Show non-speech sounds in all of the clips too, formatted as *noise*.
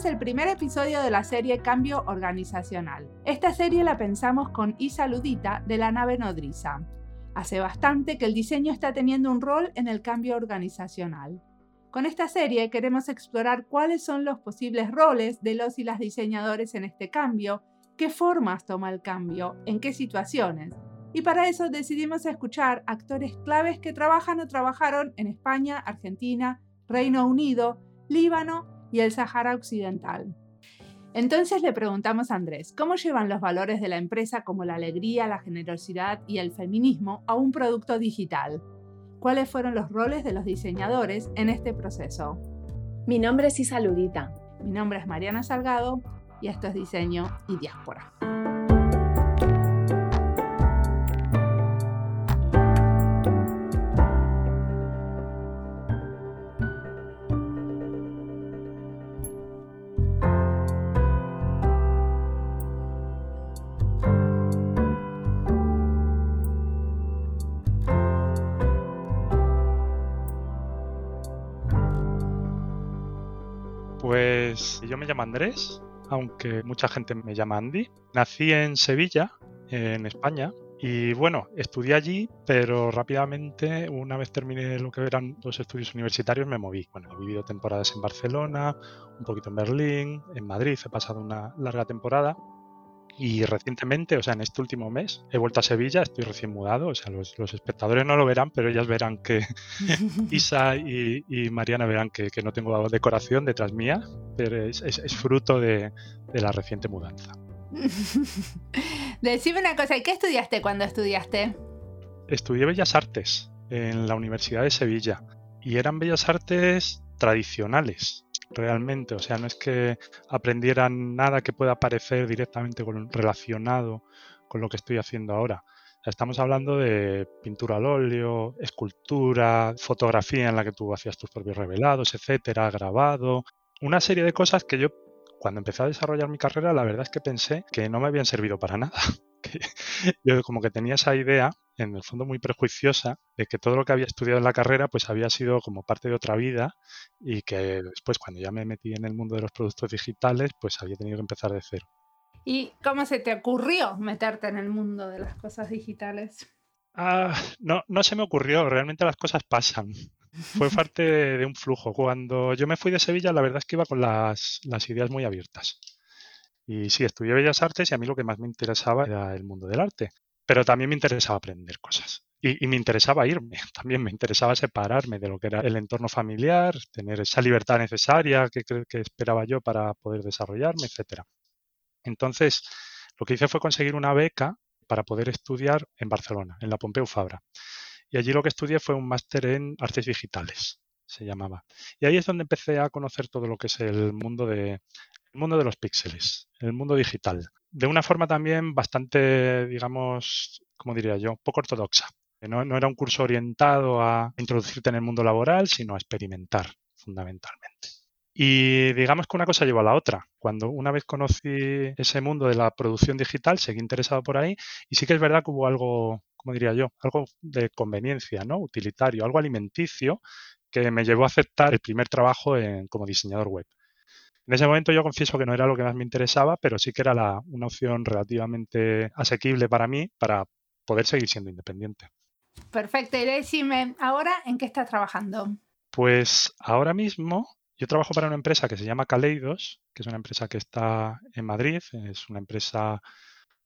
Es el primer episodio de la serie Cambio Organizacional. Esta serie la pensamos con Isa Ludita de la nave nodriza. Hace bastante que el diseño está teniendo un rol en el cambio organizacional. Con esta serie queremos explorar cuáles son los posibles roles de los y las diseñadores en este cambio, qué formas toma el cambio, en qué situaciones. Y para eso decidimos escuchar actores claves que trabajan o trabajaron en España, Argentina, Reino Unido, Líbano y el Sahara Occidental. Entonces le preguntamos a Andrés, ¿cómo llevan los valores de la empresa como la alegría, la generosidad y el feminismo a un producto digital? ¿Cuáles fueron los roles de los diseñadores en este proceso? Mi nombre es Isa Ludita. Mi nombre es Mariana Salgado y esto es Diseño y Diáspora. Yo me llamo Andrés, aunque mucha gente me llama Andy. Nací en Sevilla, en España, y bueno, estudié allí, pero rápidamente, una vez terminé lo que eran los estudios universitarios, me moví. Bueno, he vivido temporadas en Barcelona, un poquito en Berlín, en Madrid, he pasado una larga temporada y recientemente, o sea, en este último mes, he vuelto a Sevilla, estoy recién mudado, o sea, los, espectadores no lo verán, pero ellas verán que *laughs* Isa y, Mariana verán que, no tengo decoración detrás mía, pero es, fruto de, la reciente mudanza. *laughs* Decime una cosa, ¿y qué estudiaste cuando estudiaste? Estudié Bellas Artes en la Universidad de Sevilla y eran Bellas Artes tradicionales, realmente. O sea, no es que aprendieran nada que pueda parecer directamente relacionado con lo que estoy haciendo ahora. Estamos hablando de pintura al óleo, escultura, fotografía en la que tú hacías tus propios revelados, etcétera, grabado, una serie de cosas que yo cuando empecé a desarrollar mi carrera, la verdad es que pensé que no me habían servido para nada. *laughs* yo como que tenía esa idea, en el fondo muy prejuiciosa, de que todo lo que había estudiado en la carrera pues había sido como parte de otra vida y que después cuando ya me metí en el mundo de los productos digitales pues había tenido que empezar de cero. ¿Y cómo se te ocurrió meterte en el mundo de las cosas digitales? Ah, no, no se me ocurrió, realmente las cosas pasan. Fue parte de, un flujo. Cuando yo me fui de Sevilla, la verdad es que iba con las, ideas muy abiertas. Y sí, estudié Bellas Artes y a mí lo que más me interesaba era el mundo del arte. Pero también me interesaba aprender cosas. Y, me interesaba irme, *laughs* también me interesaba separarme de lo que era el entorno familiar, tener esa libertad necesaria que, que esperaba yo para poder desarrollarme, etc. Entonces, lo que hice fue conseguir una beca para poder estudiar en Barcelona, en la Pompeu Fabra. Y allí lo que estudié fue un máster en artes digitales, se llamaba. Y ahí es donde empecé a conocer todo lo que es el mundo de el mundo de los píxeles, el mundo digital, de una forma también bastante, digamos, como diría yo, poco ortodoxa. No, no era un curso orientado a introducirte en el mundo laboral, sino a experimentar fundamentalmente. Y digamos que una cosa lleva a la otra. Cuando una vez conocí ese mundo de la producción digital, seguí interesado por ahí y sí que es verdad que hubo algo, como diría yo, algo de conveniencia, ¿no? Utilitario, algo alimenticio que me llevó a aceptar el primer trabajo como diseñador web. En ese momento yo confieso que no era lo que más me interesaba, pero sí que era una opción relativamente asequible para mí para poder seguir siendo independiente. Perfecto. Y decime, ¿ahora en qué estás trabajando? Pues ahora mismo yo trabajo para una empresa que se llama Caleidos, que es una empresa que está en Madrid. Es una empresa,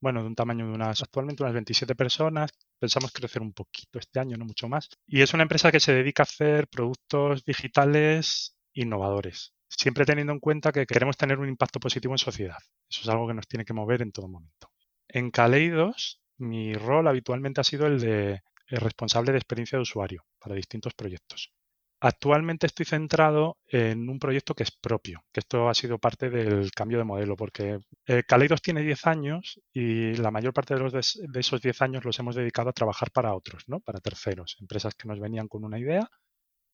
bueno, de un tamaño de unas, actualmente unas 27 personas. Pensamos crecer un poquito este año, no mucho más. Y es una empresa que se dedica a hacer productos digitales innovadores siempre teniendo en cuenta que queremos tener un impacto positivo en sociedad. Eso es algo que nos tiene que mover en todo momento. En Caleidos, mi rol habitualmente ha sido el de responsable de experiencia de usuario para distintos proyectos. Actualmente estoy centrado en un proyecto que es propio, que esto ha sido parte del cambio de modelo, porque eh, Caleidos tiene 10 años y la mayor parte de, de, esos 10 años los hemos dedicado a trabajar para otros, ¿no? para terceros, empresas que nos venían con una idea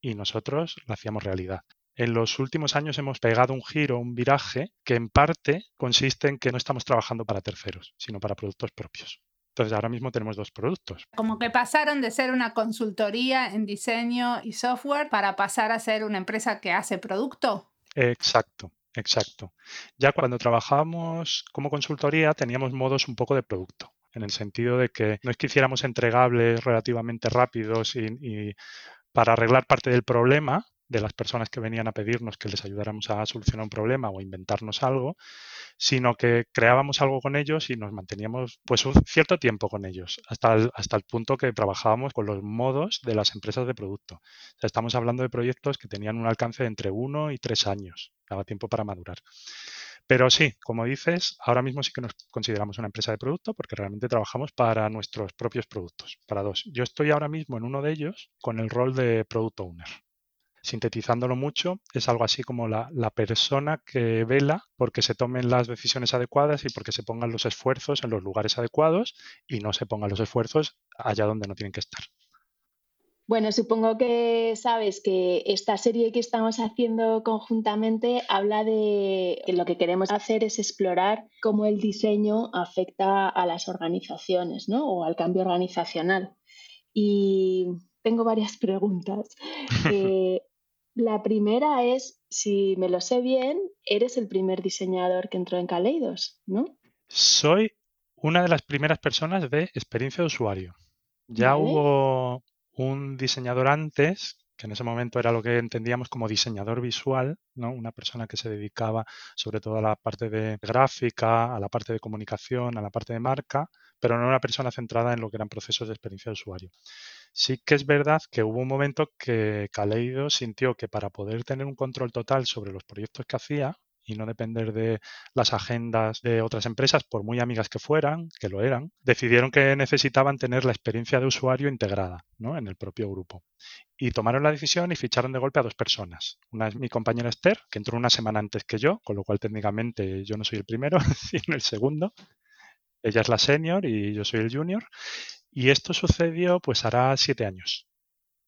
y nosotros la hacíamos realidad en los últimos años hemos pegado un giro, un viraje, que en parte consiste en que no estamos trabajando para terceros, sino para productos propios. Entonces ahora mismo tenemos dos productos. Como que pasaron de ser una consultoría en diseño y software para pasar a ser una empresa que hace producto. Exacto. Exacto. Ya cuando trabajábamos como consultoría teníamos modos un poco de producto, en el sentido de que no es que hiciéramos entregables relativamente rápidos y, para arreglar parte del problema de las personas que venían a pedirnos que les ayudáramos a solucionar un problema o inventarnos algo, sino que creábamos algo con ellos y nos manteníamos pues un cierto tiempo con ellos, hasta el, hasta el punto que trabajábamos con los modos de las empresas de producto. estamos hablando de proyectos que tenían un alcance de entre uno y tres años, daba tiempo para madurar. Pero sí, como dices, ahora mismo sí que nos consideramos una empresa de producto porque realmente trabajamos para nuestros propios productos, para dos. Yo estoy ahora mismo en uno de ellos con el rol de Product Owner sintetizándolo mucho, es algo así como la, persona que vela porque se tomen las decisiones adecuadas y porque se pongan los esfuerzos en los lugares adecuados y no se pongan los esfuerzos allá donde no tienen que estar. Bueno, supongo que sabes que esta serie que estamos haciendo conjuntamente habla de que lo que queremos hacer es explorar cómo el diseño afecta a las organizaciones ¿no? o al cambio organizacional. Y tengo varias preguntas. *laughs* Eh, la primera es, si me lo sé bien, eres el primer diseñador que entró en Kaleidos, ¿no? Soy una de las primeras personas de experiencia de usuario. Ya hubo un diseñador antes, que en ese momento era lo que entendíamos como diseñador visual, ¿no? Una persona que se dedicaba sobre todo a la parte de gráfica, a la parte de comunicación, a la parte de marca, pero no una persona centrada en lo que eran procesos de experiencia de usuario. Sí que es verdad que hubo un momento que Kaleido sintió que para poder tener un control total sobre los proyectos que hacía y no depender de las agendas de otras empresas, por muy amigas que fueran, que lo eran, decidieron que necesitaban tener la experiencia de usuario integrada ¿no? en el propio grupo. Y tomaron la decisión y ficharon de golpe a dos personas. Una es mi compañera Esther, que entró una semana antes que yo, con lo cual técnicamente yo no soy el primero, *laughs* sino el segundo. Ella es la senior y yo soy el junior. Y esto sucedió pues hará siete años.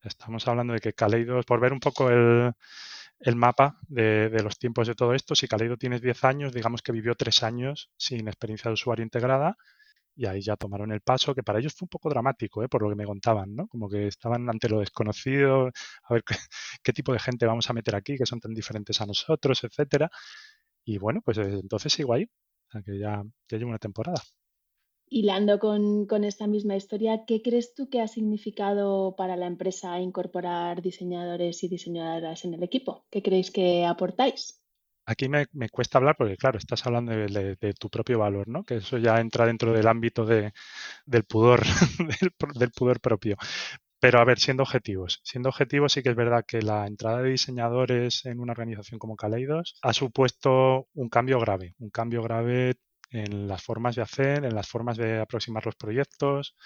Estamos hablando de que Kaleido, por ver un poco el, mapa de, los tiempos de todo esto, si Kaleido tienes 10 años, digamos que vivió tres años sin experiencia de usuario integrada y ahí ya tomaron el paso, que para ellos fue un poco dramático, ¿eh? por lo que me contaban, ¿no? Como que estaban ante lo desconocido, a ver qué, tipo de gente vamos a meter aquí, que son tan diferentes a nosotros, etcétera. Y bueno, pues entonces sigo ahí, que ya, ya llevo una temporada hilando con, con, esta misma historia, ¿qué crees tú que ha significado para la empresa incorporar diseñadores y diseñadoras en el equipo? ¿Qué creéis que aportáis? Aquí me, cuesta hablar porque, claro, estás hablando de, tu propio valor, ¿no? Que eso ya entra dentro del ámbito de, del pudor, *laughs* del, pudor propio. Pero a ver, siendo objetivos. Siendo objetivos, sí que es verdad que la entrada de diseñadores en una organización como Kaleidos ha supuesto un cambio grave, un cambio grave en las formas de hacer, en las formas de aproximar los proyectos,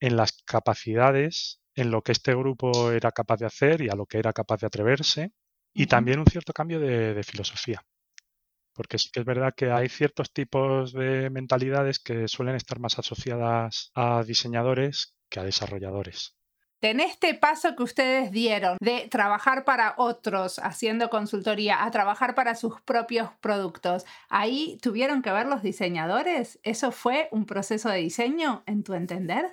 en las capacidades, en lo que este grupo era capaz de hacer y a lo que era capaz de atreverse, y también un cierto cambio de, filosofía. Porque sí que es verdad que hay ciertos tipos de mentalidades que suelen estar más asociadas a diseñadores que a desarrolladores en este paso que ustedes dieron de trabajar para otros haciendo consultoría a trabajar para sus propios productos, ahí tuvieron que ver los diseñadores. ¿Eso fue un proceso de diseño en tu entender?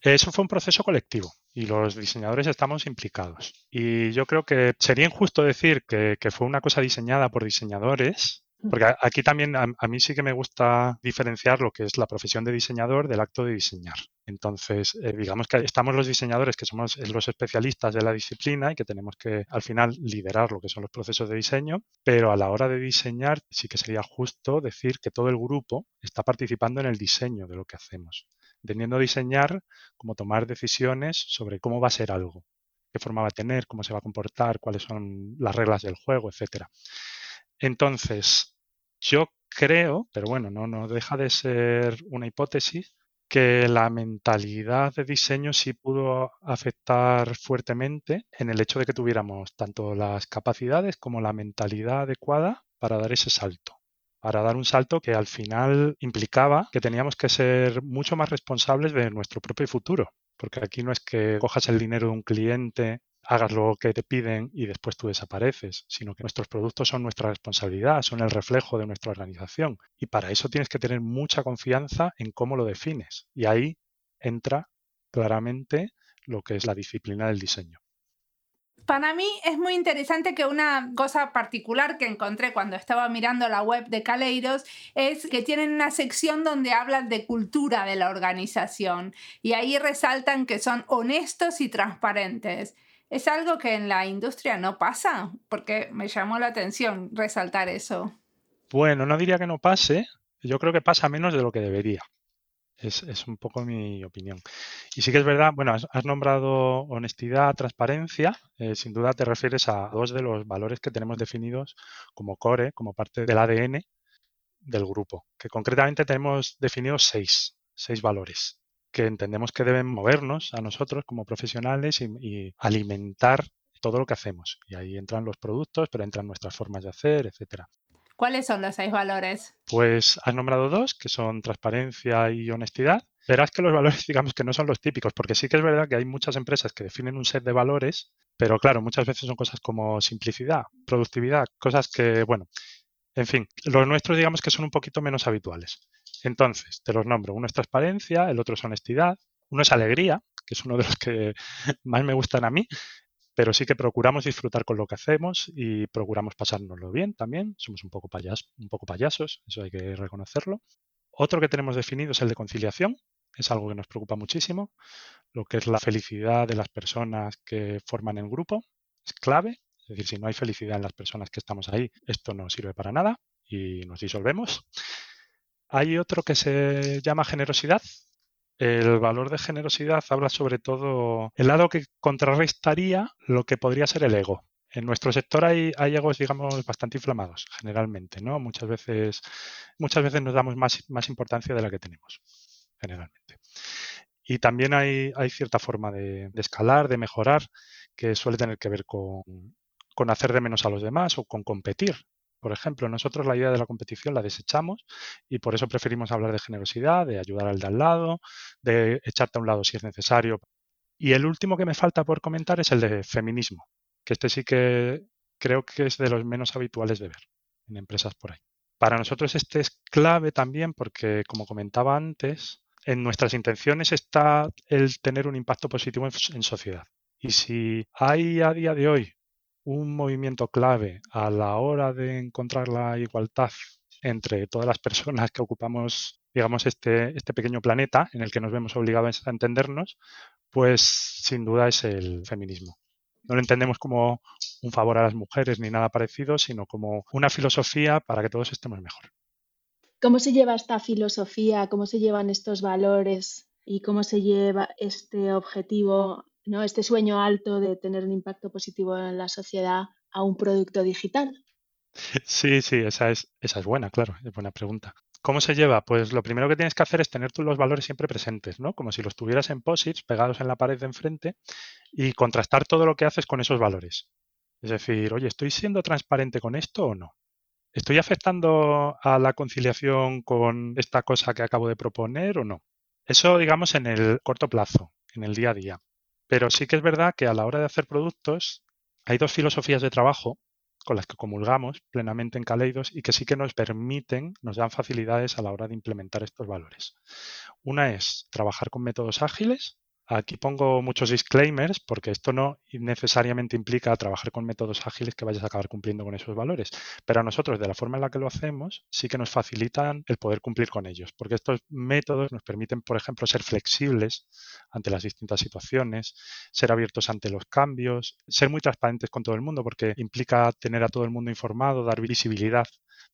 Eso fue un proceso colectivo y los diseñadores estamos implicados. Y yo creo que sería injusto decir que, que fue una cosa diseñada por diseñadores porque aquí también a, mí sí que me gusta diferenciar lo que es la profesión de diseñador del acto de diseñar. Entonces, eh, digamos que estamos los diseñadores que somos los especialistas de la disciplina y que tenemos que al final liderar lo que son los procesos de diseño, pero a la hora de diseñar sí que sería justo decir que todo el grupo está participando en el diseño de lo que hacemos, entendiendo diseñar como tomar decisiones sobre cómo va a ser algo, qué forma va a tener, cómo se va a comportar, cuáles son las reglas del juego, etcétera. Entonces, yo creo, pero bueno, no, no deja de ser una hipótesis, que la mentalidad de diseño sí pudo afectar fuertemente en el hecho de que tuviéramos tanto las capacidades como la mentalidad adecuada para dar ese salto. Para dar un salto que al final implicaba que teníamos que ser mucho más responsables de nuestro propio futuro. Porque aquí no es que cojas el dinero de un cliente hagas lo que te piden y después tú desapareces, sino que nuestros productos son nuestra responsabilidad, son el reflejo de nuestra organización. Y para eso tienes que tener mucha confianza en cómo lo defines. Y ahí entra claramente lo que es la disciplina del diseño. Para mí es muy interesante que una cosa particular que encontré cuando estaba mirando la web de Caleiros es que tienen una sección donde hablan de cultura de la organización y ahí resaltan que son honestos y transparentes. ¿Es algo que en la industria no pasa? Porque me llamó la atención resaltar eso. Bueno, no diría que no pase, yo creo que pasa menos de lo que debería. Es, un poco mi opinión. Y sí que es verdad, bueno, has, nombrado honestidad, transparencia. Eh, sin duda te refieres a dos de los valores que tenemos definidos como core, como parte del ADN del grupo, que concretamente tenemos definidos seis, seis valores que entendemos que deben movernos a nosotros como profesionales y, y alimentar todo lo que hacemos. Y ahí entran los productos, pero entran nuestras formas de hacer, etcétera. ¿Cuáles son los seis valores? Pues has nombrado dos, que son transparencia y honestidad. Verás que los *laughs* valores, digamos que no son los típicos, porque sí que es verdad que hay muchas empresas que definen un set de valores, pero claro, muchas veces son cosas como simplicidad, productividad, cosas que, bueno, en fin, los nuestros digamos que son un poquito menos habituales. Entonces, te los nombro. Uno es transparencia, el otro es honestidad, uno es alegría, que es uno de los que *laughs* más me gustan a mí, pero sí que procuramos disfrutar con lo que hacemos y procuramos pasárnoslo bien también. Somos un poco, un poco payasos, eso hay que reconocerlo. Otro que tenemos definido es el de conciliación, es algo que nos preocupa muchísimo, lo que es la felicidad de las personas que forman el grupo, es clave, es decir, si no hay felicidad en las personas que estamos ahí, esto no sirve para nada y nos disolvemos. Hay otro que se llama generosidad, el valor de generosidad habla sobre todo el lado que contrarrestaría lo que podría ser el ego. En nuestro sector hay, egos, digamos, bastante inflamados, generalmente, ¿no? Muchas veces, muchas veces nos damos más, más importancia de la que tenemos, generalmente. Y también hay, hay cierta forma de, de, escalar, de mejorar, que suele tener que ver con, con hacer de menos a los demás o con competir. Por ejemplo, nosotros la idea de la competición la desechamos y por eso preferimos hablar de generosidad, de ayudar al de al lado, de echarte a un lado si es necesario. Y el último que me falta por comentar es el de feminismo, que este sí que creo que es de los menos habituales de ver en empresas por ahí. Para nosotros este es clave también porque, como comentaba antes, en nuestras intenciones está el tener un impacto positivo en, sociedad. Y si hay a día de hoy un movimiento clave a la hora de encontrar la igualdad entre todas las personas que ocupamos, digamos, este, este pequeño planeta en el que nos vemos obligados a entendernos, pues sin duda es el feminismo. No lo entendemos como un favor a las mujeres ni nada parecido, sino como una filosofía para que todos estemos mejor. ¿Cómo se lleva esta filosofía? ¿Cómo se llevan estos valores? ¿Y cómo se lleva este objetivo ¿no? este sueño alto de tener un impacto positivo en la sociedad a un producto digital? Sí, sí, esa es, esa es buena, claro, es buena pregunta. ¿Cómo se lleva? Pues lo primero que tienes que hacer es tener tú los valores siempre presentes, ¿no? Como si los tuvieras en posits pegados en la pared de enfrente y contrastar todo lo que haces con esos valores. Es decir, oye, ¿estoy siendo transparente con esto o no? ¿Estoy afectando a la conciliación con esta cosa que acabo de proponer o no? Eso, digamos, en el corto plazo, en el día a día. Pero sí que es verdad que a la hora de hacer productos hay dos filosofías de trabajo con las que comulgamos plenamente en Kaleidos y que sí que nos permiten, nos dan facilidades a la hora de implementar estos valores. Una es trabajar con métodos ágiles Aquí pongo muchos disclaimers porque esto no necesariamente implica trabajar con métodos ágiles que vayas a acabar cumpliendo con esos valores. Pero a nosotros, de la forma en la que lo hacemos, sí que nos facilitan el poder cumplir con ellos. Porque estos métodos nos permiten, por ejemplo, ser flexibles ante las distintas situaciones, ser abiertos ante los cambios, ser muy transparentes con todo el mundo porque implica tener a todo el mundo informado, dar visibilidad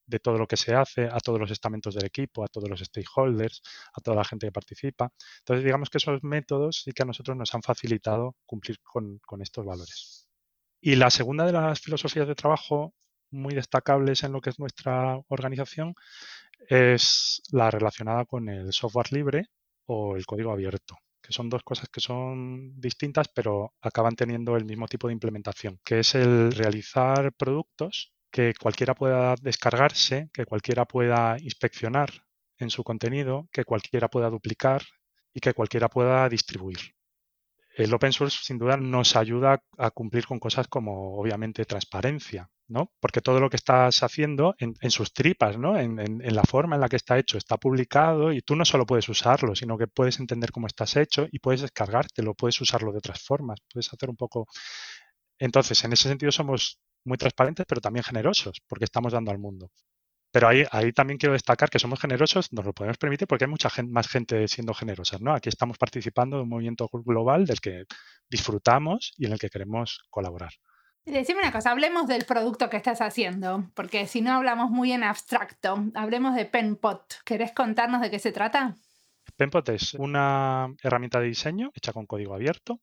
de todo lo que se hace, a todos los estamentos del equipo, a todos los stakeholders, a toda la gente que participa. Entonces, digamos que esos métodos sí que a nosotros nos han facilitado cumplir con, estos valores. Y la segunda de las filosofías de trabajo muy destacables en lo que es nuestra organización es la relacionada con el software libre o el código abierto que son dos cosas que son distintas pero acaban teniendo el mismo tipo de implementación, que es el realizar productos que cualquiera pueda descargarse, que cualquiera pueda inspeccionar en su contenido, que cualquiera pueda duplicar y que cualquiera pueda distribuir. El open source sin duda nos ayuda a cumplir con cosas como obviamente transparencia, ¿no? Porque todo lo que estás haciendo en, sus tripas, ¿no? En, en, la forma en la que está hecho, está publicado y tú no solo puedes usarlo, sino que puedes entender cómo estás hecho y puedes descargártelo, puedes usarlo de otras formas, puedes hacer un poco Entonces, en ese sentido somos muy transparentes, pero también generosos, porque estamos dando al mundo. Pero ahí, ahí también quiero destacar que somos generosos, nos lo podemos permitir porque hay mucha más gente siendo generosa. ¿no? Aquí estamos participando de un movimiento global del que disfrutamos y en el que queremos colaborar. Decime una cosa, hablemos del producto que estás haciendo, porque si no hablamos muy en abstracto, hablemos de Penpot. ¿Querés contarnos de qué se trata? Penpot es una herramienta de diseño hecha con código abierto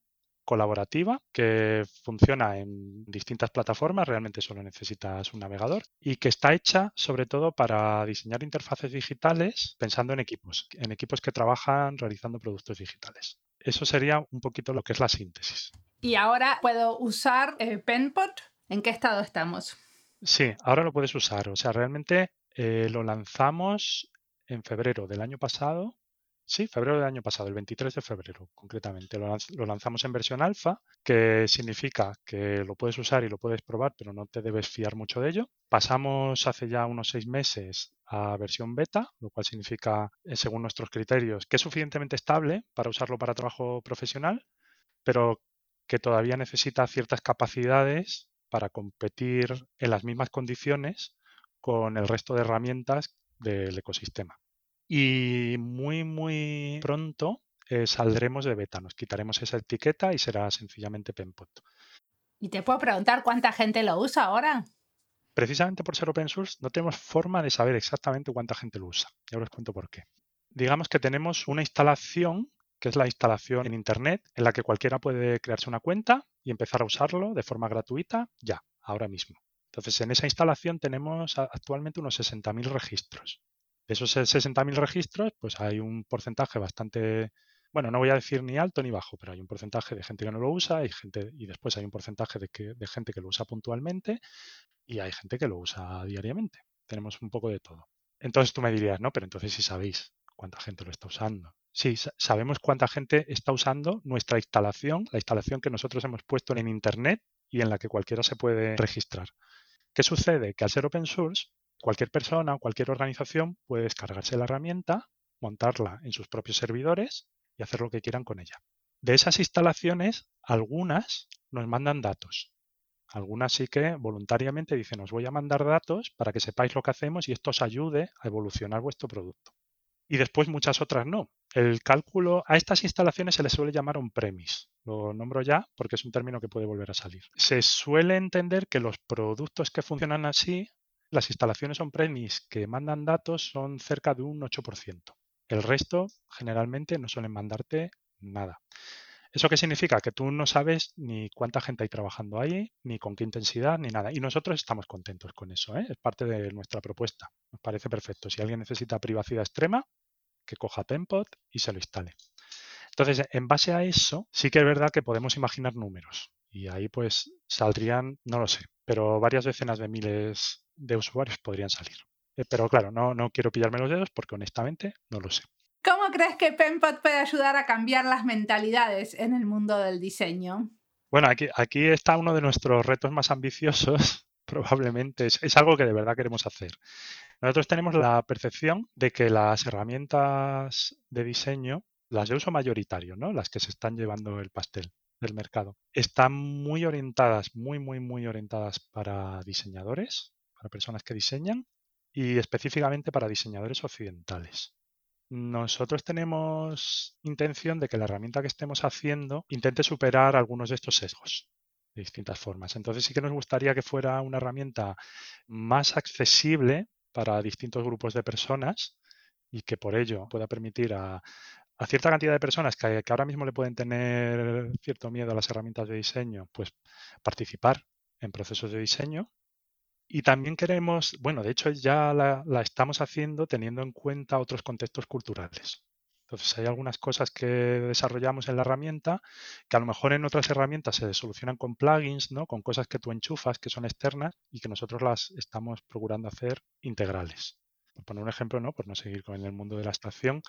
colaborativa que funciona en distintas plataformas, realmente solo necesitas un navegador y que está hecha sobre todo para diseñar interfaces digitales pensando en equipos, en equipos que trabajan realizando productos digitales. Eso sería un poquito lo que es la síntesis. Y ahora puedo usar eh, Penpot. ¿En qué estado estamos? Sí, ahora lo puedes usar. O sea, realmente eh, lo lanzamos en febrero del año pasado Sí, febrero del año pasado, el 23 de febrero concretamente. Lo, lanzamos en versión alfa, que significa que lo puedes usar y lo puedes probar, pero no te debes fiar mucho de ello. Pasamos hace ya unos seis meses a versión beta, lo cual significa, eh, según nuestros criterios, que es suficientemente estable para usarlo para trabajo profesional, pero que todavía necesita ciertas capacidades para competir en las mismas condiciones con el resto de herramientas del ecosistema y muy, muy pronto eh, saldremos de beta. Nos quitaremos esa etiqueta y será sencillamente Penpot. ¿Y te puedo preguntar cuánta gente lo usa ahora? Precisamente por ser open source no tenemos forma de saber exactamente cuánta gente lo usa. Ya os cuento por qué. Digamos que tenemos una instalación, que es la instalación en Internet, en la que cualquiera puede crearse una cuenta y empezar a usarlo de forma gratuita ya, ahora mismo. Entonces, en esa instalación tenemos actualmente unos 60.000 registros. De esos 60.000 registros, pues hay un porcentaje bastante, bueno, no voy a decir ni alto ni bajo, pero hay un porcentaje de gente que no lo usa y, gente, y después hay un porcentaje de, de gente que lo usa puntualmente y hay gente que lo usa diariamente. Tenemos un poco de todo. Entonces tú me dirías, no, pero entonces sí sabéis cuánta gente lo está usando. Sí, sabemos cuánta gente está usando nuestra instalación, la instalación que nosotros hemos puesto en Internet y en la que cualquiera se puede registrar. ¿Qué sucede? Que al ser open source, Cualquier persona o cualquier organización puede descargarse la herramienta, montarla en sus propios servidores y hacer lo que quieran con ella. De esas instalaciones, algunas nos mandan datos. Algunas sí que voluntariamente dicen, os voy a mandar datos para que sepáis lo que hacemos y esto os ayude a evolucionar vuestro producto. Y después muchas otras no. El cálculo a estas instalaciones se les suele llamar on-premise. Lo nombro ya porque es un término que puede volver a salir. Se suele entender que los productos que funcionan así las instalaciones on-premise que mandan datos son cerca de un 8%. El resto generalmente no suelen mandarte nada. ¿Eso qué significa? Que tú no sabes ni cuánta gente hay trabajando ahí, ni con qué intensidad, ni nada. Y nosotros estamos contentos con eso. ¿eh? Es parte de nuestra propuesta. Nos parece perfecto. Si alguien necesita privacidad extrema, que coja Tempot y se lo instale. Entonces, en base a eso, sí que es verdad que podemos imaginar números. Y ahí pues saldrían, no lo sé, pero varias decenas de miles de usuarios podrían salir. Eh, pero claro, no, no quiero pillarme los dedos porque honestamente no lo sé. ¿Cómo crees que Penpot puede ayudar a cambiar las mentalidades en el mundo del diseño? Bueno, aquí, aquí está uno de nuestros retos más ambiciosos, *laughs* probablemente. Es, es, algo que de verdad queremos hacer. Nosotros tenemos la percepción de que las herramientas de diseño, las de uso mayoritario, ¿no? las que se están llevando el pastel del mercado, están muy orientadas, muy, muy, muy orientadas para diseñadores, para personas que diseñan y específicamente para diseñadores occidentales. Nosotros tenemos intención de que la herramienta que estemos haciendo intente superar algunos de estos sesgos de distintas formas. Entonces sí que nos gustaría que fuera una herramienta más accesible para distintos grupos de personas y que por ello pueda permitir a, cierta cantidad de personas que, que, ahora mismo le pueden tener cierto miedo a las herramientas de diseño, pues participar en procesos de diseño y también queremos, bueno, de hecho ya la, estamos haciendo teniendo en cuenta otros contextos culturales. Entonces hay algunas cosas que desarrollamos en la herramienta que a lo mejor en otras herramientas se solucionan con plugins, ¿no? Con cosas que tú enchufas que son externas y que nosotros las estamos procurando hacer integrales. Por poner un ejemplo, ¿no? Por no seguir con el mundo de la estación.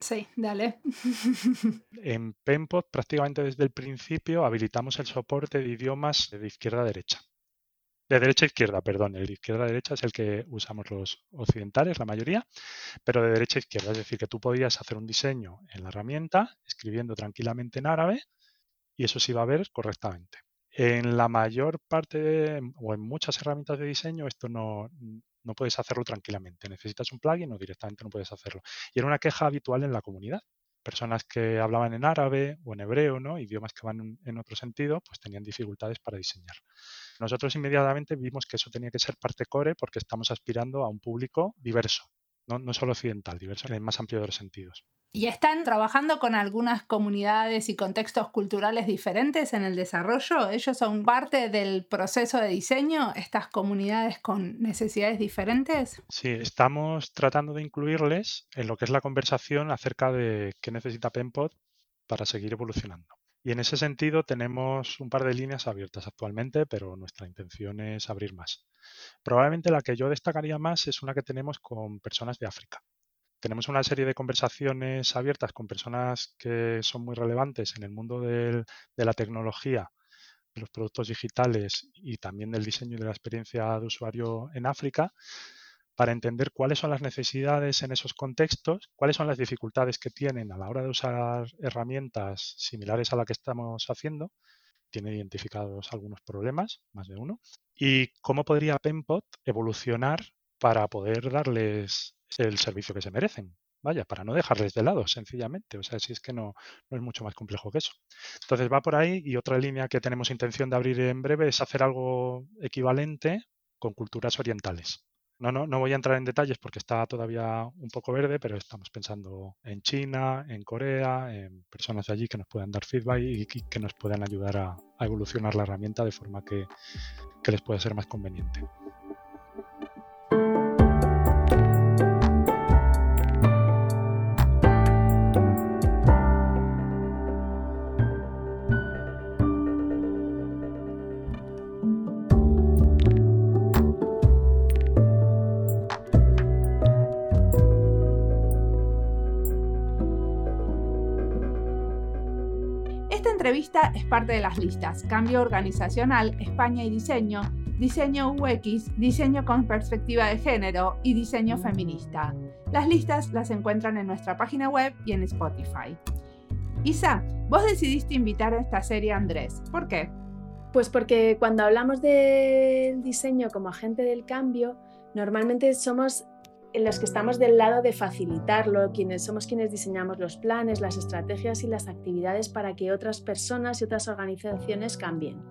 Sí, dale. *laughs* en Penpot prácticamente desde el principio habilitamos el soporte de idiomas de izquierda a derecha. De derecha a izquierda, perdón. El de izquierda a derecha es el que usamos los occidentales, la mayoría, pero de derecha a izquierda. Es decir, que tú podías hacer un diseño en la herramienta escribiendo tranquilamente en árabe y eso se iba a ver correctamente. En la mayor parte o en muchas herramientas de diseño esto no, no puedes hacerlo tranquilamente. Necesitas un plugin o directamente no puedes hacerlo. Y era una queja habitual en la comunidad. Personas que hablaban en árabe o en hebreo, ¿no? idiomas que van en otro sentido, pues tenían dificultades para diseñar. Nosotros inmediatamente vimos que eso tenía que ser parte core porque estamos aspirando a un público diverso, no, no solo occidental, diverso en el más amplio de los sentidos. ¿Y están trabajando con algunas comunidades y contextos culturales diferentes en el desarrollo? ¿Ellos son parte del proceso de diseño, estas comunidades con necesidades diferentes? Sí, estamos tratando de incluirles en lo que es la conversación acerca de qué necesita Penpod para seguir evolucionando. Y en ese sentido tenemos un par de líneas abiertas actualmente, pero nuestra intención es abrir más. Probablemente la que yo destacaría más es una que tenemos con personas de África tenemos una serie de conversaciones abiertas con personas que son muy relevantes en el mundo de la tecnología, de los productos digitales y también del diseño y de la experiencia de usuario en África, para entender cuáles son las necesidades en esos contextos, cuáles son las dificultades que tienen a la hora de usar herramientas similares a la que estamos haciendo. Tiene identificados algunos problemas, más de uno, y cómo podría Penpot evolucionar para poder darles el servicio que se merecen. Vaya, para no dejarles de lado, sencillamente. O sea, si es que no, no es mucho más complejo que eso. Entonces va por ahí y otra línea que tenemos intención de abrir en breve es hacer algo equivalente con culturas orientales. No, no, no voy a entrar en detalles porque está todavía un poco verde, pero estamos pensando en China, en Corea, en personas de allí que nos puedan dar feedback y que nos puedan ayudar a, evolucionar la herramienta de forma que, que les pueda ser más conveniente. Parte de las listas Cambio Organizacional, España y Diseño, Diseño UX, Diseño con Perspectiva de Género y Diseño Feminista. Las listas las encuentran en nuestra página web y en Spotify. Isa, vos decidiste invitar a esta serie a Andrés. ¿Por qué? Pues porque cuando hablamos del diseño como agente del cambio, normalmente somos en los que estamos del lado de facilitarlo, quienes somos quienes diseñamos los planes, las estrategias y las actividades para que otras personas y otras organizaciones cambien.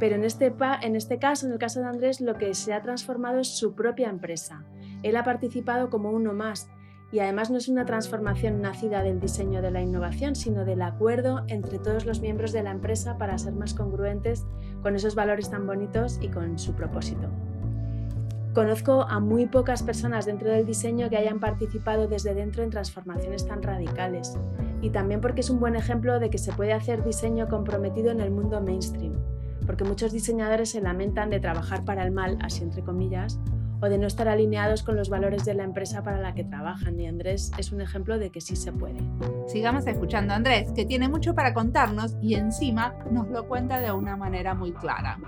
Pero en este, en este caso, en el caso de Andrés, lo que se ha transformado es su propia empresa. Él ha participado como uno más y además no es una transformación nacida del diseño de la innovación, sino del acuerdo entre todos los miembros de la empresa para ser más congruentes con esos valores tan bonitos y con su propósito. Conozco a muy pocas personas dentro del diseño que hayan participado desde dentro en transformaciones tan radicales. Y también porque es un buen ejemplo de que se puede hacer diseño comprometido en el mundo mainstream. Porque muchos diseñadores se lamentan de trabajar para el mal, así entre comillas, o de no estar alineados con los valores de la empresa para la que trabajan. Y Andrés es un ejemplo de que sí se puede. Sigamos escuchando a Andrés, que tiene mucho para contarnos y encima nos lo cuenta de una manera muy clara.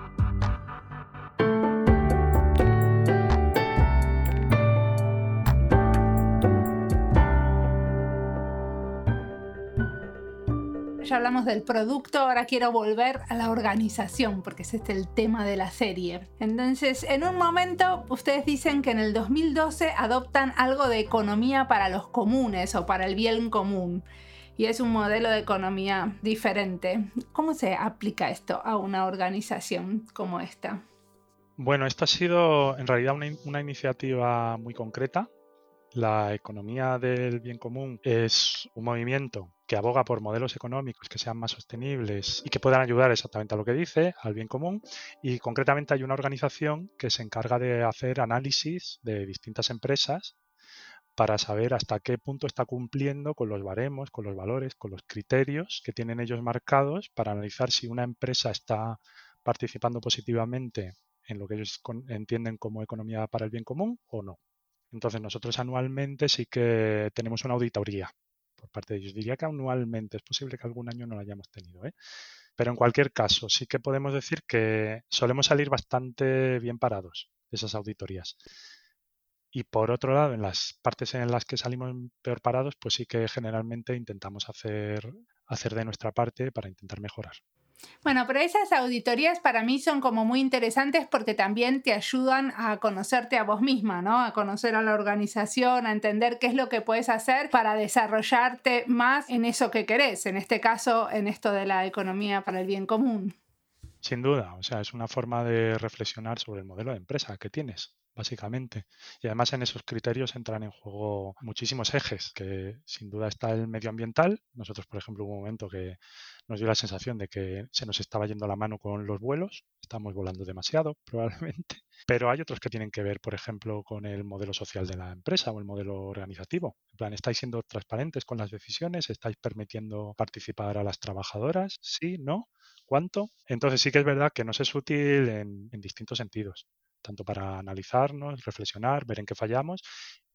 Ya hablamos del producto, ahora quiero volver a la organización, porque es este el tema de la serie. Entonces, en un momento, ustedes dicen que en el 2012 adoptan algo de economía para los comunes o para el bien común. Y es un modelo de economía diferente. ¿Cómo se aplica esto a una organización como esta? Bueno, esto ha sido en realidad una iniciativa muy concreta la economía del bien común es un movimiento que aboga por modelos económicos que sean más sostenibles y que puedan ayudar exactamente a lo que dice, al bien común. Y concretamente hay una organización que se encarga de hacer análisis de distintas empresas para saber hasta qué punto está cumpliendo con los baremos, con los valores, con los criterios que tienen ellos marcados para analizar si una empresa está participando positivamente en lo que ellos entienden como economía para el bien común o no. Entonces nosotros anualmente sí que tenemos una auditoría por parte de ellos. Diría que anualmente, es posible que algún año no la hayamos tenido, ¿eh? pero en cualquier caso sí que podemos decir que solemos salir bastante bien parados de esas auditorías. Y por otro lado, en las partes en las que salimos peor parados, pues sí que generalmente intentamos hacer, hacer de nuestra parte para intentar mejorar. Bueno, pero esas auditorías para mí son como muy interesantes porque también te ayudan a conocerte a vos misma, ¿no? A conocer a la organización, a entender qué es lo que puedes hacer para desarrollarte más en eso que querés, en este caso, en esto de la economía para el bien común. Sin duda, o sea, es una forma de reflexionar sobre el modelo de empresa que tienes básicamente. Y además en esos criterios entran en juego muchísimos ejes, que sin duda está el medioambiental. Nosotros, por ejemplo, hubo un momento que nos dio la sensación de que se nos estaba yendo la mano con los vuelos, estamos volando demasiado *laughs* probablemente, pero hay otros que tienen que ver, por ejemplo, con el modelo social de la empresa o el modelo organizativo. En plan, ¿estáis siendo transparentes con las decisiones? ¿Estáis permitiendo participar a las trabajadoras? ¿Sí? ¿No? ¿Cuánto? Entonces sí que es verdad que nos es útil en, en distintos sentidos tanto para analizarnos, reflexionar, ver en qué fallamos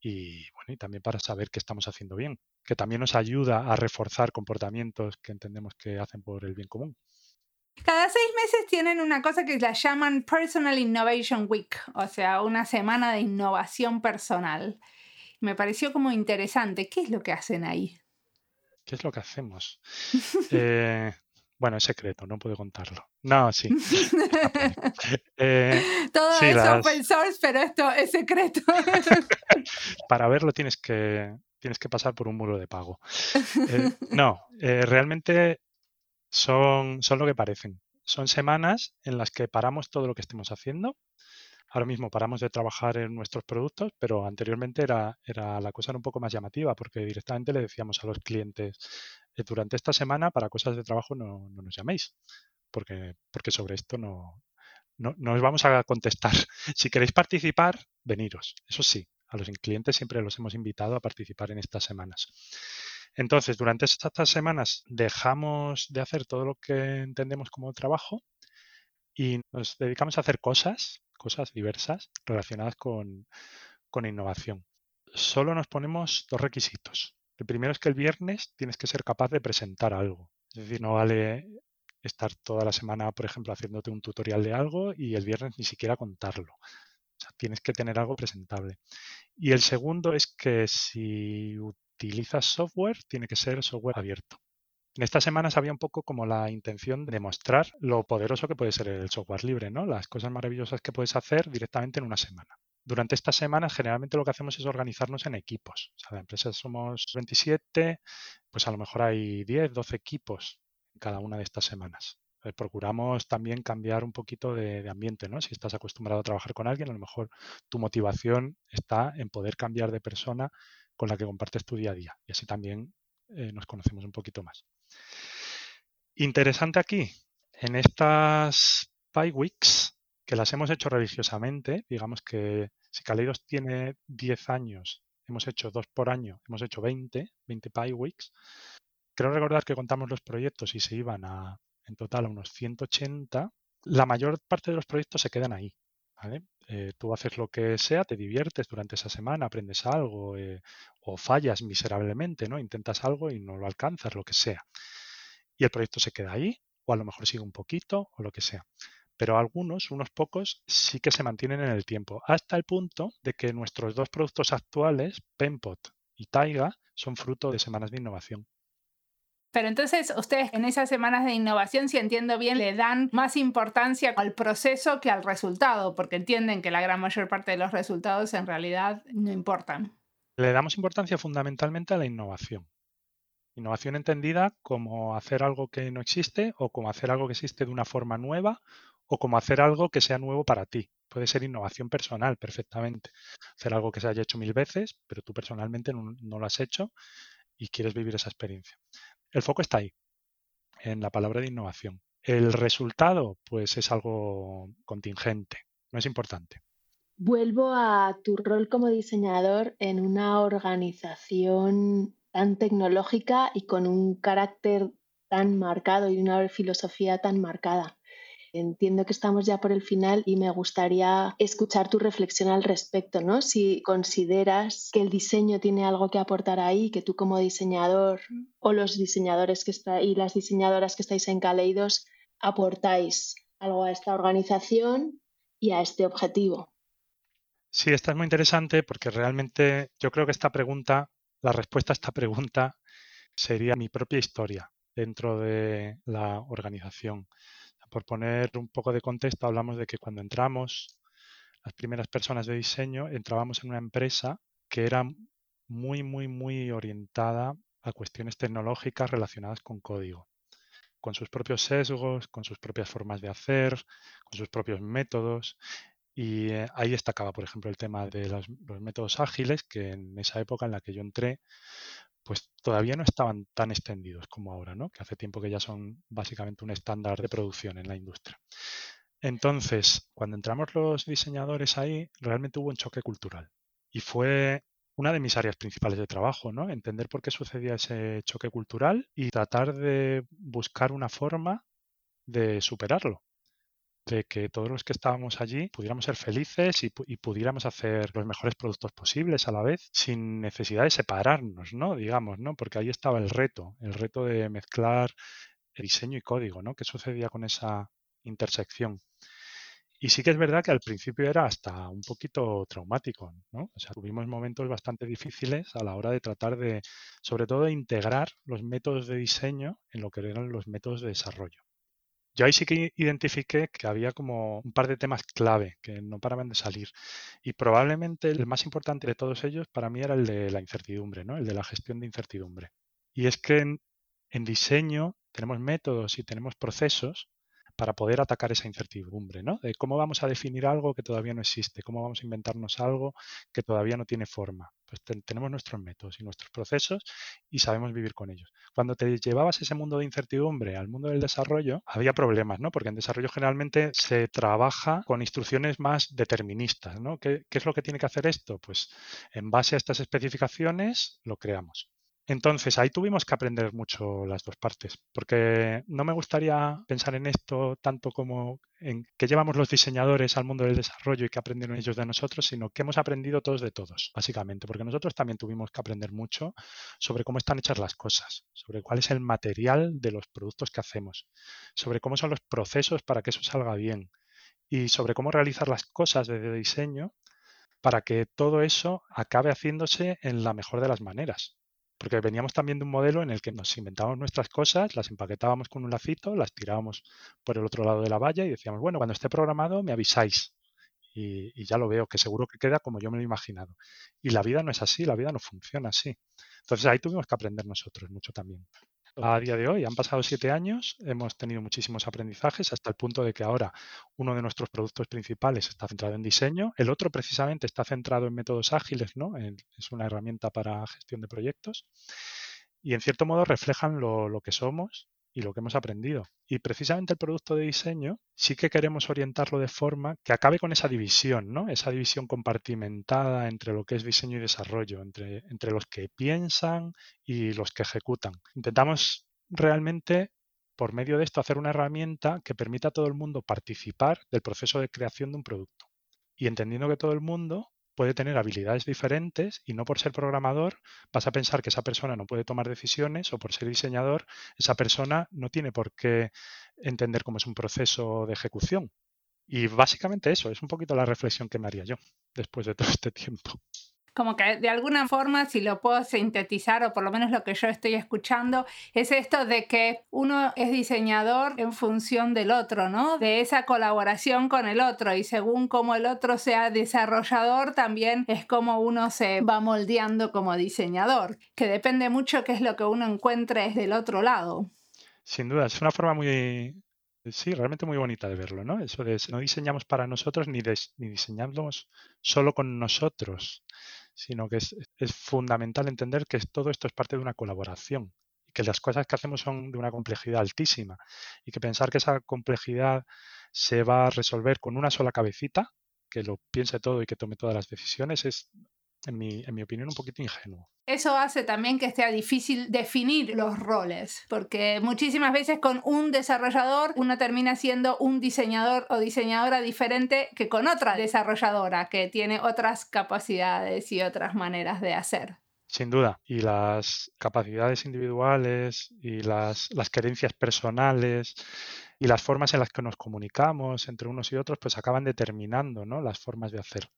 y, bueno, y también para saber qué estamos haciendo bien, que también nos ayuda a reforzar comportamientos que entendemos que hacen por el bien común. Cada seis meses tienen una cosa que la llaman Personal Innovation Week, o sea, una semana de innovación personal. Me pareció como interesante. ¿Qué es lo que hacen ahí? ¿Qué es lo que hacemos? *laughs* eh, bueno, es secreto, no puedo contarlo. No, sí. *laughs* Eh, Todo es open source, pero esto es secreto. *laughs* Para verlo tienes que, tienes que pasar por un muro de pago. Eh, no, eh, realmente son, son lo que parecen. Son semanas en las que paramos todo lo que estemos haciendo. Ahora mismo paramos de trabajar en nuestros productos, pero anteriormente era, era la cosa era un poco más llamativa porque directamente le decíamos a los clientes, durante esta semana para cosas de trabajo no, nos llaméis, porque, porque sobre esto no, no, os vamos a contestar. *laughs* Si queréis participar, veniros. Eso sí, a los clientes siempre los hemos invitado a participar en estas semanas. Entonces, durante estas semanas dejamos de hacer todo lo que entendemos como trabajo y nos dedicamos a hacer cosas, cosas diversas relacionadas con, con innovación. Solo nos ponemos dos requisitos. El primero es que el viernes tienes que ser capaz de presentar algo. Es decir, no vale estar toda la semana, por ejemplo, haciéndote un tutorial de algo y el viernes ni siquiera contarlo. O sea, tienes que tener algo presentable. Y el segundo es que si utilizas software, tiene que ser software abierto. En estas semanas había un poco como la intención de mostrar lo poderoso que puede ser el software libre, ¿no? Las cosas maravillosas que puedes hacer directamente en una semana durante estas semanas generalmente lo que hacemos es organizarnos en equipos. O sea, la empresa somos 27, pues a lo mejor hay 10, 12 equipos en cada una de estas semanas. Procuramos también cambiar un poquito de, ambiente, ¿no? Si estás acostumbrado a trabajar con alguien, a lo mejor tu motivación está en poder cambiar de persona con la que compartes tu día a día. Y así también eh, nos conocemos un poquito más. Interesante aquí, en estas Pi Weeks que las hemos hecho religiosamente, digamos que si Kaleidos tiene 10 años, hemos hecho dos por año, hemos hecho 20, 20 Pi Weeks. Creo recordar que contamos los proyectos y se iban a, en total a unos 180. La mayor parte de los proyectos se quedan ahí. Eh, tú haces lo que sea, te diviertes durante esa semana, aprendes algo eh, o fallas miserablemente, ¿no? Intentas algo y no lo alcanzas, lo que sea. Y el proyecto se queda ahí, o a lo mejor sigue un poquito, o lo que sea pero algunos, unos pocos, sí que se mantienen en el tiempo, hasta el punto de que nuestros dos productos actuales, Penpot y Taiga, son fruto de semanas de innovación. Pero entonces ustedes en esas semanas de innovación, si entiendo bien, le dan más importancia al proceso que al resultado, porque entienden que la gran mayor parte de los resultados en realidad no importan. Le damos importancia fundamentalmente a la innovación. Innovación entendida como hacer algo que no existe o como hacer algo que existe de una forma nueva o como hacer algo que sea nuevo para ti. Puede ser innovación personal perfectamente. Hacer algo que se haya hecho mil veces, pero tú personalmente no, lo has hecho y quieres vivir esa experiencia. El foco está ahí, en la palabra de innovación. El resultado, pues es algo contingente, no es importante. Vuelvo a tu rol como diseñador en una organización tan tecnológica y con un carácter tan marcado y una filosofía tan marcada. Entiendo que estamos ya por el final y me gustaría escuchar tu reflexión al respecto, ¿no? Si consideras que el diseño tiene algo que aportar ahí, que tú como diseñador o los diseñadores que está, y las diseñadoras que estáis en Caleidos aportáis algo a esta organización y a este objetivo. Sí, esta es muy interesante porque realmente yo creo que esta pregunta, la respuesta a esta pregunta sería mi propia historia. dentro de la organización. Por poner un poco de contexto, hablamos de que cuando entramos, las primeras personas de diseño, entrábamos en una empresa que era muy, muy, muy orientada a cuestiones tecnológicas relacionadas con código, con sus propios sesgos, con sus propias formas de hacer, con sus propios métodos. Y eh, ahí destacaba, por ejemplo, el tema de los, métodos ágiles, que en esa época en la que yo entré, pues todavía no estaban tan extendidos como ahora, ¿no? Que hace tiempo que ya son básicamente un estándar de producción en la industria. Entonces, cuando entramos los diseñadores ahí, realmente hubo un choque cultural. Y fue una de mis áreas principales de trabajo, ¿no? Entender por qué sucedía ese choque cultural y tratar de buscar una forma de superarlo de que todos los que estábamos allí pudiéramos ser felices y, pudiéramos hacer los mejores productos posibles a la vez sin necesidad de separarnos, ¿no? Digamos, ¿no? Porque ahí estaba el reto, el reto de mezclar diseño y código, ¿no? ¿Qué sucedía con esa intersección? Y sí que es verdad que al principio era hasta un poquito traumático, ¿no? O sea, tuvimos momentos bastante difíciles a la hora de tratar de, sobre todo, de integrar los métodos de diseño en lo que eran los métodos de desarrollo. Yo ahí sí que identifiqué que había como un par de temas clave que no paraban de salir. Y probablemente el más importante de todos ellos para mí era el de la incertidumbre, ¿no? El de la gestión de incertidumbre. Y es que en, en diseño tenemos métodos y tenemos procesos para poder atacar esa incertidumbre, ¿no? De cómo vamos a definir algo que todavía no existe, cómo vamos a inventarnos algo que todavía no tiene forma. Pues tenemos nuestros métodos y nuestros procesos y sabemos vivir con ellos. Cuando te llevabas ese mundo de incertidumbre al mundo del desarrollo, había problemas, ¿no? Porque en desarrollo generalmente se trabaja con instrucciones más deterministas, ¿no? ¿Qué, qué es lo que tiene que hacer esto? Pues en base a estas especificaciones lo creamos. Entonces, ahí tuvimos que aprender mucho las dos partes, porque no me gustaría pensar en esto tanto como en que llevamos los diseñadores al mundo del desarrollo y que aprendieron ellos de nosotros, sino que hemos aprendido todos de todos, básicamente, porque nosotros también tuvimos que aprender mucho sobre cómo están hechas las cosas, sobre cuál es el material de los productos que hacemos, sobre cómo son los procesos para que eso salga bien y sobre cómo realizar las cosas de diseño para que todo eso acabe haciéndose en la mejor de las maneras porque veníamos también de un modelo en el que nos inventábamos nuestras cosas, las empaquetábamos con un lacito, las tirábamos por el otro lado de la valla y decíamos, bueno, cuando esté programado me avisáis. Y, y, ya lo veo, que seguro que queda como yo me lo he imaginado. Y la vida no es así, la vida no funciona así. Entonces ahí tuvimos que aprender nosotros mucho también a día de hoy. Han pasado siete años, hemos tenido muchísimos aprendizajes hasta el punto de que ahora uno de nuestros productos principales está centrado en diseño, el otro precisamente está centrado en métodos ágiles, ¿no? es una herramienta para gestión de proyectos y en cierto modo reflejan lo que somos y lo que hemos aprendido. Y precisamente el producto de diseño sí que queremos orientarlo de forma que acabe con esa división, ¿no? Esa división compartimentada entre lo que es diseño y desarrollo, entre, entre los que piensan y los que ejecutan. Intentamos realmente por medio de esto hacer una herramienta que permita a todo el mundo participar del proceso de creación de un producto. Y entendiendo que todo el mundo puede tener habilidades diferentes y no por ser programador vas a pensar que esa persona no puede tomar decisiones o por ser diseñador esa persona no tiene por qué entender cómo es un proceso de ejecución. Y básicamente eso es un poquito la reflexión que me haría yo después de todo este tiempo como que de alguna forma, si lo puedo sintetizar, o por lo menos lo que yo estoy escuchando, es esto de que uno es diseñador en función del otro, ¿no? De esa colaboración con el otro y según como el otro sea desarrollador, también es como uno se va moldeando como diseñador, que depende mucho qué es lo que uno encuentre desde el otro lado. Sin duda, es una forma muy, Sí, realmente muy bonita de verlo, ¿no? Eso de no diseñamos para nosotros ni, ni diseñamos solo con nosotros, sino que es, fundamental entender que todo esto es parte de una colaboración y que las cosas que hacemos son de una complejidad altísima y que pensar que esa complejidad se va a resolver con una sola cabecita, que lo piense todo y que tome todas las decisiones, es en mi, en mi, opinión, un poquito ingenuo. Eso hace también que sea difícil definir los roles, porque muchísimas veces con un desarrollador uno termina siendo un diseñador o diseñadora diferente que con otra desarrolladora que tiene otras capacidades y otras maneras de hacer. Sin duda. Y las capacidades individuales y las, las querencias personales y las formas en las que nos comunicamos entre unos y otros, pues acaban determinando ¿no? las formas de hacer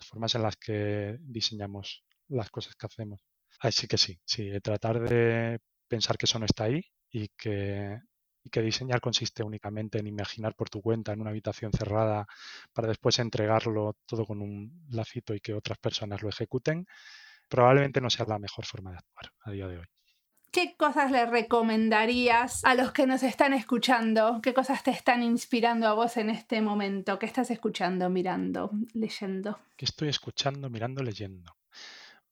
las formas en las que diseñamos las cosas que hacemos. Así que sí, sí, tratar de pensar que eso no está ahí y que, y que diseñar consiste únicamente en imaginar por tu cuenta en una habitación cerrada para después entregarlo todo con un lacito y que otras personas lo ejecuten, probablemente no sea la mejor forma de actuar a día de hoy. ¿Qué cosas le recomendarías a los que nos están escuchando? ¿Qué cosas te están inspirando a vos en este momento? ¿Qué estás escuchando, mirando, leyendo? ¿Qué estoy escuchando, mirando, leyendo?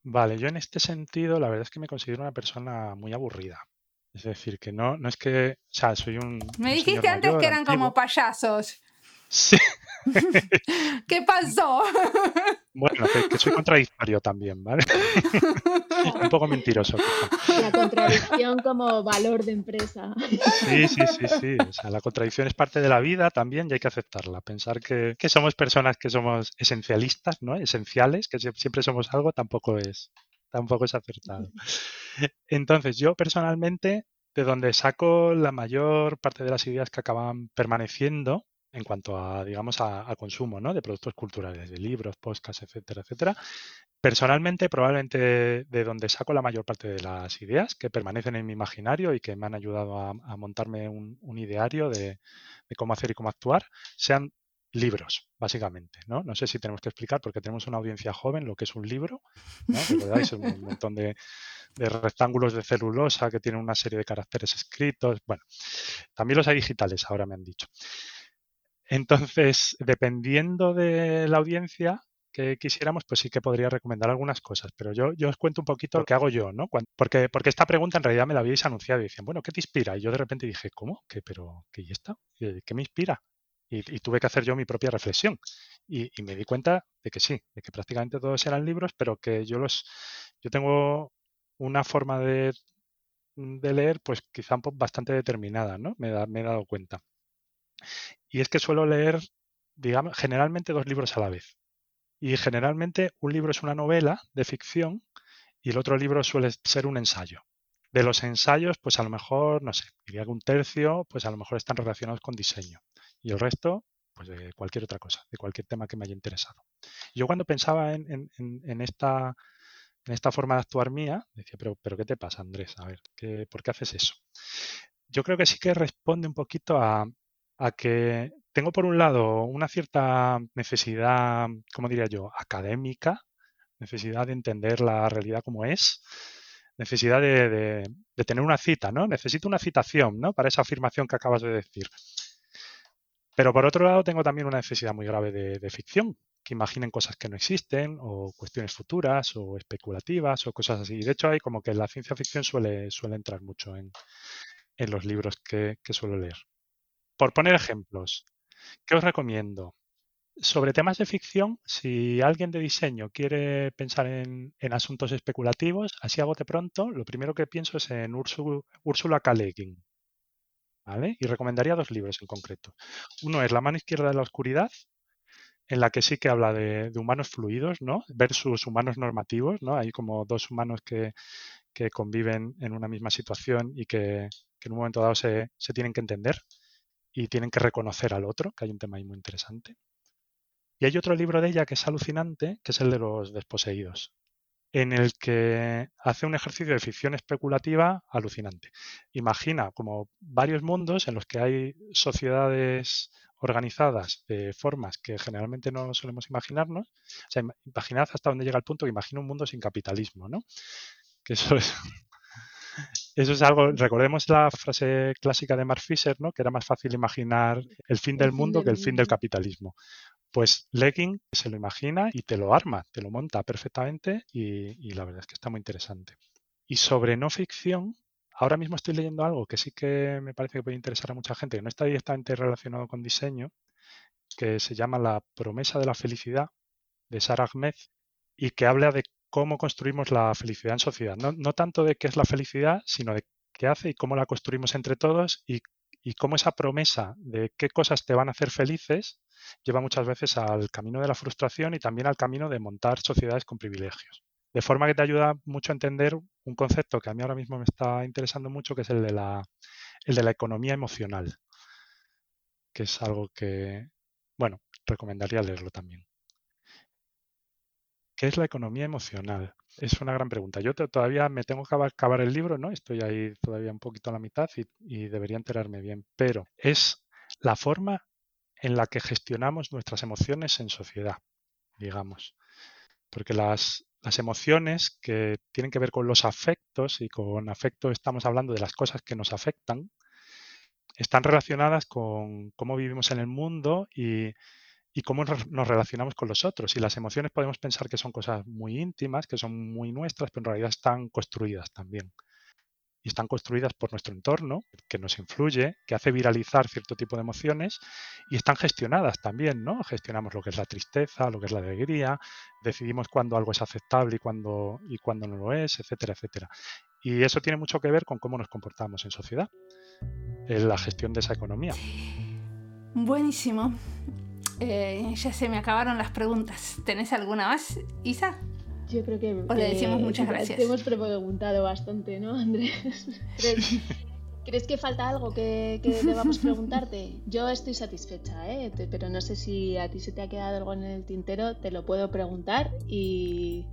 Vale, yo en este sentido la verdad es que me considero una persona muy aburrida. Es decir, que no, no es que, o sea, soy un... Me dijiste antes que eran como payasos. Sí. *laughs* ¿Qué pasó? *laughs* Bueno, que, soy contradictorio también, ¿vale? *laughs* Un poco mentiroso. La contradicción como valor de empresa. Sí, sí, sí, sí. O sea, la contradicción es parte de la vida también y hay que aceptarla. Pensar que, que somos personas que somos esencialistas, ¿no? Esenciales, que siempre somos algo, tampoco es, tampoco es acertado. Entonces, yo personalmente, de donde saco la mayor parte de las ideas que acaban permaneciendo, en cuanto a, digamos, a, consumo ¿no? de productos culturales, de libros, podcasts, etcétera, etcétera. Personalmente, probablemente de donde saco la mayor parte de las ideas que permanecen en mi imaginario y que me han ayudado a, montarme un, ideario de, cómo hacer y cómo actuar, sean libros, básicamente. ¿no? no sé si tenemos que explicar, porque tenemos una audiencia joven, lo que es un libro. ¿no? Es un *laughs* montón de, de rectángulos de celulosa que tienen una serie de caracteres escritos. Bueno, también los hay digitales, ahora me han dicho. Entonces, dependiendo de la audiencia que quisiéramos, pues sí que podría recomendar algunas cosas, pero yo, yo os cuento un poquito lo que hago yo, ¿no? porque, porque esta pregunta en realidad me la habíais anunciado y decían, bueno, ¿qué te inspira? Y yo de repente dije, ¿cómo? ¿Qué, pero, ¿qué y esto? ¿Qué me inspira? Y, tuve que hacer yo mi propia reflexión. Y, me di cuenta de que sí, de que prácticamente todos eran libros, pero que yo los, yo tengo una forma de, de leer, pues quizá bastante determinada, ¿no? Me, me he dado cuenta. Y es que suelo leer, digamos, generalmente dos libros a la vez. Y generalmente un libro es una novela de ficción y el otro libro suele ser un ensayo. De los ensayos, pues a lo mejor, no sé, diría que un tercio, pues a lo mejor están relacionados con diseño. Y el resto, pues de cualquier otra cosa, de cualquier tema que me haya interesado. Yo cuando pensaba en, esta, en esta forma de actuar mía, decía, pero, pero ¿qué te pasa, Andrés? A ver, ¿qué, ¿por qué haces eso? Yo creo que sí que responde un poquito a, a que tengo por un lado una cierta necesidad, ¿cómo diría yo?, académica, necesidad de entender la realidad como es, necesidad de, tener una cita, ¿no? Necesito una citación, ¿no? Para esa afirmación que acabas de decir. Pero por otro lado tengo también una necesidad muy grave de, ficción, que imaginen cosas que no existen o cuestiones futuras o especulativas o cosas así. De hecho, hay como que la ciencia ficción suele, suele entrar mucho en, los libros que suelo leer. Por poner ejemplos, ¿qué os recomiendo? Sobre temas de ficción, si alguien de diseño quiere pensar en, asuntos especulativos, así a bote pronto, lo primero que pienso es en Úrsula K. ¿vale? Y recomendaría dos libros en concreto. Uno es La mano izquierda de la oscuridad, en la que sí que habla de, humanos fluidos, ¿no? Versus humanos normativos, ¿no? Hay como dos humanos que, conviven en una misma situación y que, en un momento dado se tienen que entender y tienen que reconocer al otro, que hay un tema ahí muy interesante. Y hay otro libro de ella que es alucinante, que es el de los desposeídos, en el que hace un ejercicio de ficción especulativa alucinante. Imagina como varios mundos en los que hay sociedades organizadas de formas que generalmente no solemos imaginarnos. O sea, imaginad hasta dónde llega el punto que imagina un mundo sin capitalismo, ¿no? Que es eso es algo, recordemos la frase clásica de Mark Fisher, ¿no? que era más fácil imaginar el fin del mundo que el fin del capitalismo. Pues Legging se lo imagina y te lo arma, te lo monta perfectamente y, la verdad es que está muy interesante. Y sobre no ficción, ahora mismo estoy leyendo algo que sí que me parece que puede interesar a mucha gente, que no está directamente relacionado con diseño, que se llama La promesa de la felicidad de Sarah Ahmed y que habla de cómo construimos la felicidad en sociedad. No, tanto de qué es la felicidad, sino de qué hace y cómo la construimos entre todos y, cómo esa promesa de qué cosas te van a hacer felices lleva muchas veces al camino de la frustración y también al camino de montar sociedades con privilegios. De forma que te ayuda mucho a entender un concepto que a mí ahora mismo me está interesando mucho, que es el de la, economía emocional, que es algo que, bueno, recomendaría leerlo también. ¿Qué es la economía emocional? Es una gran pregunta. Yo todavía me tengo que acabar el libro, ¿no? Estoy ahí todavía un poquito a la mitad y debería enterarme bien, pero es la forma en la que gestionamos nuestras emociones en sociedad, digamos. Porque las, las emociones que tienen que ver con los afectos, y con afecto estamos hablando de las cosas que nos afectan, están relacionadas con cómo vivimos en el mundo y, y cómo nos relacionamos con los otros. Y las emociones podemos pensar que son cosas muy íntimas, que son muy nuestras, pero en realidad están construidas también y están construidas por nuestro entorno, que nos influye, que hace viralizar cierto tipo de emociones y están gestionadas también, ¿no? Gestionamos lo que es la tristeza, lo que es la alegría, decidimos cuándo algo es aceptable y cuándo, y cuándo no lo es, etcétera, etcétera. Y eso tiene mucho que ver con cómo nos comportamos en sociedad, en la gestión de esa economía. Buenísimo. Eh, ya se me acabaron las preguntas. ¿Tenés alguna más, Isa? Yo creo que. Os le decimos muchas gracias. Te hemos preguntado bastante, ¿no, Andrés? *laughs* ¿Crees, que falta algo que, que debamos preguntarte? Yo estoy satisfecha, ¿eh? pero no sé si a ti se te ha quedado algo en el tintero, te lo puedo preguntar y.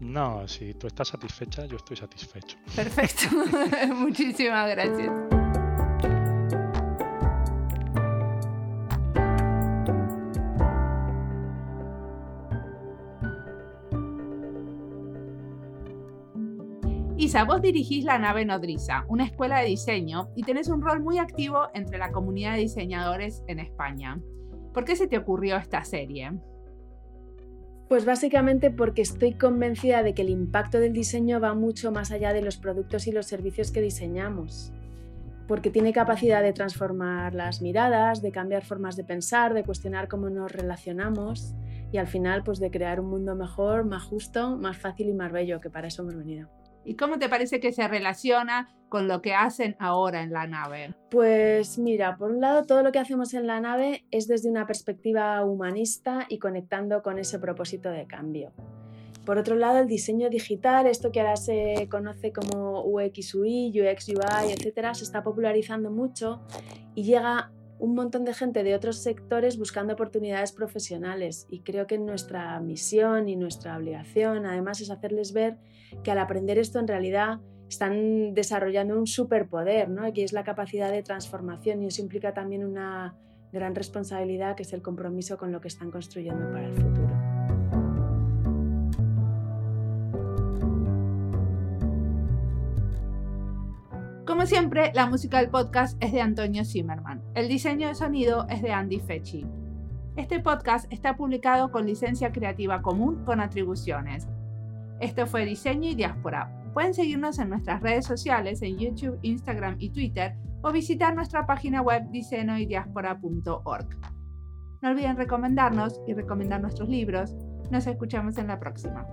No, si tú estás satisfecha, yo estoy satisfecho. Perfecto. *laughs* Muchísimas gracias. Vos dirigís la nave Nodriza, una escuela de diseño, y tenés un rol muy activo entre la comunidad de diseñadores en España. ¿Por qué se te ocurrió esta serie? Pues básicamente porque estoy convencida de que el impacto del diseño va mucho más allá de los productos y los servicios que diseñamos. Porque tiene capacidad de transformar las miradas, de cambiar formas de pensar, de cuestionar cómo nos relacionamos y al final pues de crear un mundo mejor, más justo, más fácil y más bello, que para eso hemos venido. ¿Y cómo te parece que se relaciona con lo que hacen ahora en la nave? Pues mira, por un lado todo lo que hacemos en la nave es desde una perspectiva humanista y conectando con ese propósito de cambio. Por otro lado, el diseño digital, esto que ahora se conoce como UX UI, UX UI, etcétera, se está popularizando mucho y llega un montón de gente de otros sectores buscando oportunidades profesionales y creo que nuestra misión y nuestra obligación además es hacerles ver que al aprender esto en realidad están desarrollando un superpoder, ¿no? que es la capacidad de transformación y eso implica también una gran responsabilidad que es el compromiso con lo que están construyendo para el futuro. Como siempre, la música del podcast es de Antonio Zimmerman. El diseño de sonido es de Andy Fechi. Este podcast está publicado con licencia creativa común con atribuciones. Esto fue Diseño y Diáspora. Pueden seguirnos en nuestras redes sociales en YouTube, Instagram y Twitter o visitar nuestra página web diseñoydiaspora.org. No olviden recomendarnos y recomendar nuestros libros. Nos escuchamos en la próxima.